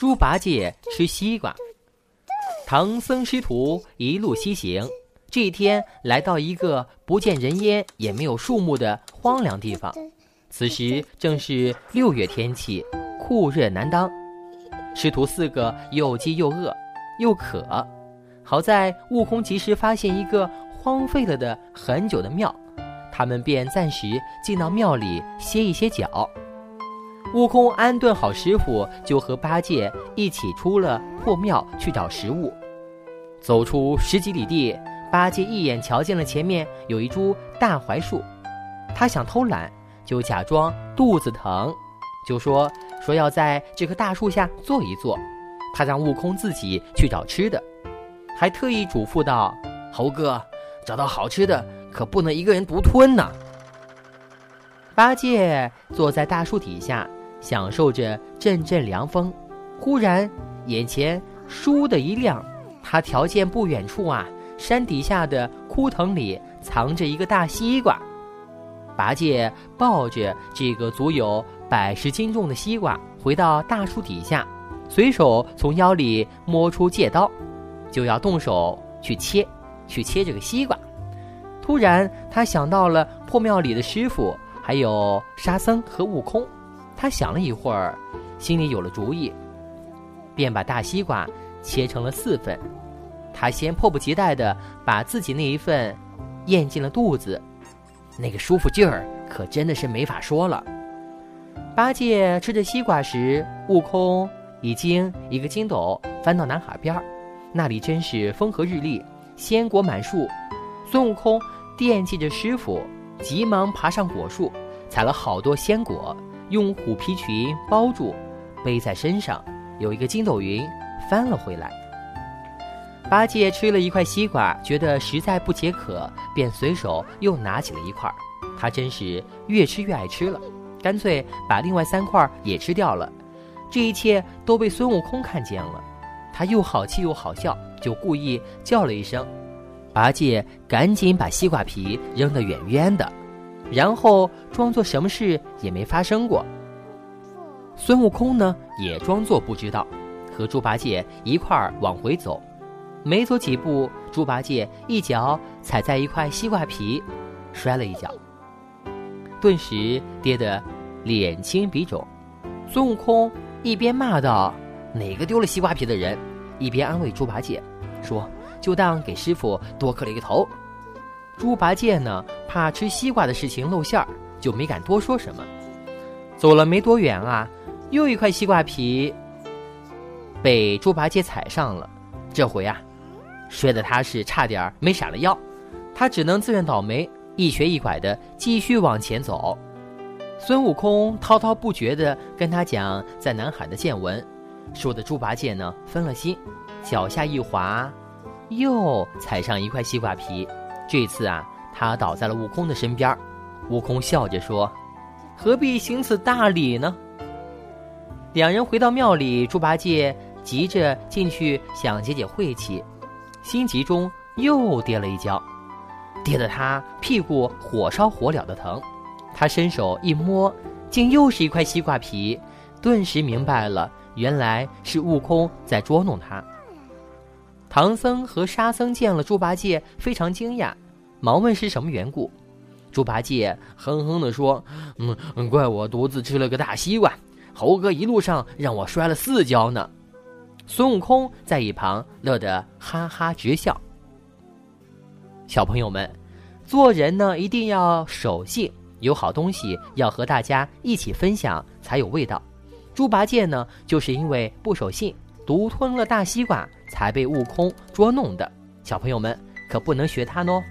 猪八戒吃西瓜。唐僧师徒一路西行，这一天来到一个不见人烟也没有树木的荒凉地方。此时正是六月天气，酷热难当。师徒四个又饥又饿又渴，好在悟空及时发现一个荒废了的很久的庙，他们便暂时进到庙里歇一歇脚。悟空安顿好师傅，就和八戒一起出了破庙去找食物。走出十几里地，八戒一眼瞧见了前面有一株大槐树，他想偷懒，就假装肚子疼，就说说要在这棵大树下坐一坐。他让悟空自己去找吃的，还特意嘱咐道：“猴哥，找到好吃的可不能一个人独吞呢。”八戒坐在大树底下，享受着阵阵凉风，忽然眼前倏的一亮。他瞧见不远处啊，山底下的枯藤里藏着一个大西瓜。八戒抱着这个足有百十斤重的西瓜，回到大树底下，随手从腰里摸出戒刀，就要动手去切，去切这个西瓜。突然，他想到了破庙里的师傅，还有沙僧和悟空。他想了一会儿，心里有了主意，便把大西瓜。切成了四份，他先迫不及待地把自己那一份咽进了肚子，那个舒服劲儿可真的是没法说了。八戒吃着西瓜时，悟空已经一个筋斗翻到南海边儿，那里真是风和日丽，鲜果满树。孙悟空惦记着师傅，急忙爬上果树，采了好多鲜果，用虎皮裙包住，背在身上，有一个筋斗云。翻了回来。八戒吃了一块西瓜，觉得实在不解渴，便随手又拿起了一块。他真是越吃越爱吃了，干脆把另外三块也吃掉了。这一切都被孙悟空看见了，他又好气又好笑，就故意叫了一声。八戒赶紧把西瓜皮扔得远远的，然后装作什么事也没发生过。孙悟空呢，也装作不知道。和猪八戒一块儿往回走，没走几步，猪八戒一脚踩在一块西瓜皮，摔了一跤，顿时跌得脸青鼻肿。孙悟空一边骂道：“哪个丢了西瓜皮的人？”一边安慰猪八戒，说：“就当给师傅多磕了一个头。”猪八戒呢，怕吃西瓜的事情露馅儿，就没敢多说什么。走了没多远啊，又一块西瓜皮。被猪八戒踩上了，这回啊，摔得他是差点没闪了腰，他只能自认倒霉，一瘸一拐的继续往前走。孙悟空滔滔不绝地跟他讲在南海的见闻，说的猪八戒呢分了心，脚下一滑，又踩上一块西瓜皮。这次啊，他倒在了悟空的身边，悟空笑着说：“何必行此大礼呢？”两人回到庙里，猪八戒。急着进去想解解晦气，心急中又跌了一跤，跌得他屁股火烧火燎的疼。他伸手一摸，竟又是一块西瓜皮，顿时明白了，原来是悟空在捉弄他。唐僧和沙僧见了猪八戒，非常惊讶，忙问是什么缘故。猪八戒哼哼地说：“嗯，怪我独自吃了个大西瓜，猴哥一路上让我摔了四跤呢。”孙悟空在一旁乐得哈哈直笑。小朋友们，做人呢一定要守信，有好东西要和大家一起分享才有味道。猪八戒呢，就是因为不守信，独吞了大西瓜，才被悟空捉弄的。小朋友们可不能学他哦。